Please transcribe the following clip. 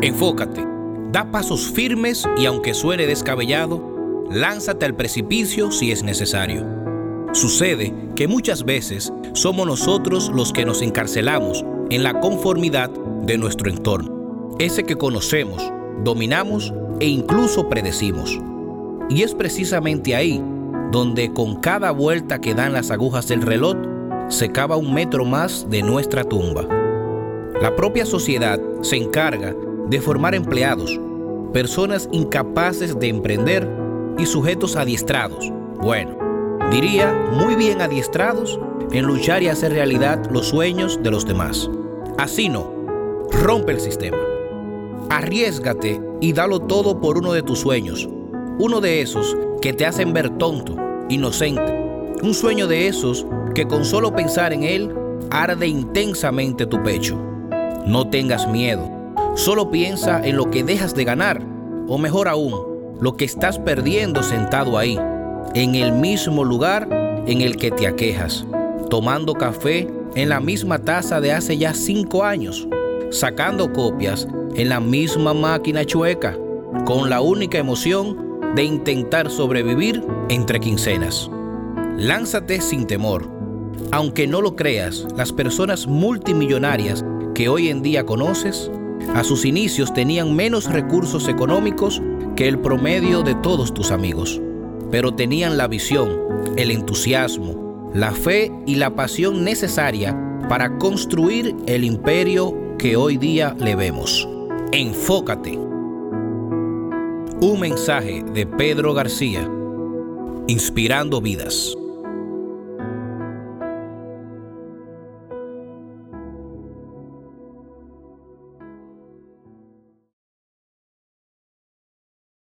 Enfócate, da pasos firmes y aunque suene descabellado, lánzate al precipicio si es necesario. Sucede que muchas veces somos nosotros los que nos encarcelamos en la conformidad de nuestro entorno, ese que conocemos, dominamos e incluso predecimos. Y es precisamente ahí donde con cada vuelta que dan las agujas del reloj se cava un metro más de nuestra tumba. La propia sociedad se encarga de formar empleados, personas incapaces de emprender y sujetos adiestrados. Bueno, diría muy bien adiestrados en luchar y hacer realidad los sueños de los demás. Así no, rompe el sistema. Arriesgate y dalo todo por uno de tus sueños, uno de esos que te hacen ver tonto, inocente, un sueño de esos que con solo pensar en él arde intensamente tu pecho. No tengas miedo, solo piensa en lo que dejas de ganar, o mejor aún, lo que estás perdiendo sentado ahí, en el mismo lugar en el que te aquejas, tomando café en la misma taza de hace ya cinco años, sacando copias en la misma máquina chueca, con la única emoción de intentar sobrevivir entre quincenas. Lánzate sin temor. Aunque no lo creas, las personas multimillonarias que hoy en día conoces, a sus inicios tenían menos recursos económicos que el promedio de todos tus amigos, pero tenían la visión, el entusiasmo, la fe y la pasión necesaria para construir el imperio que hoy día le vemos. Enfócate. Un mensaje de Pedro García, inspirando vidas.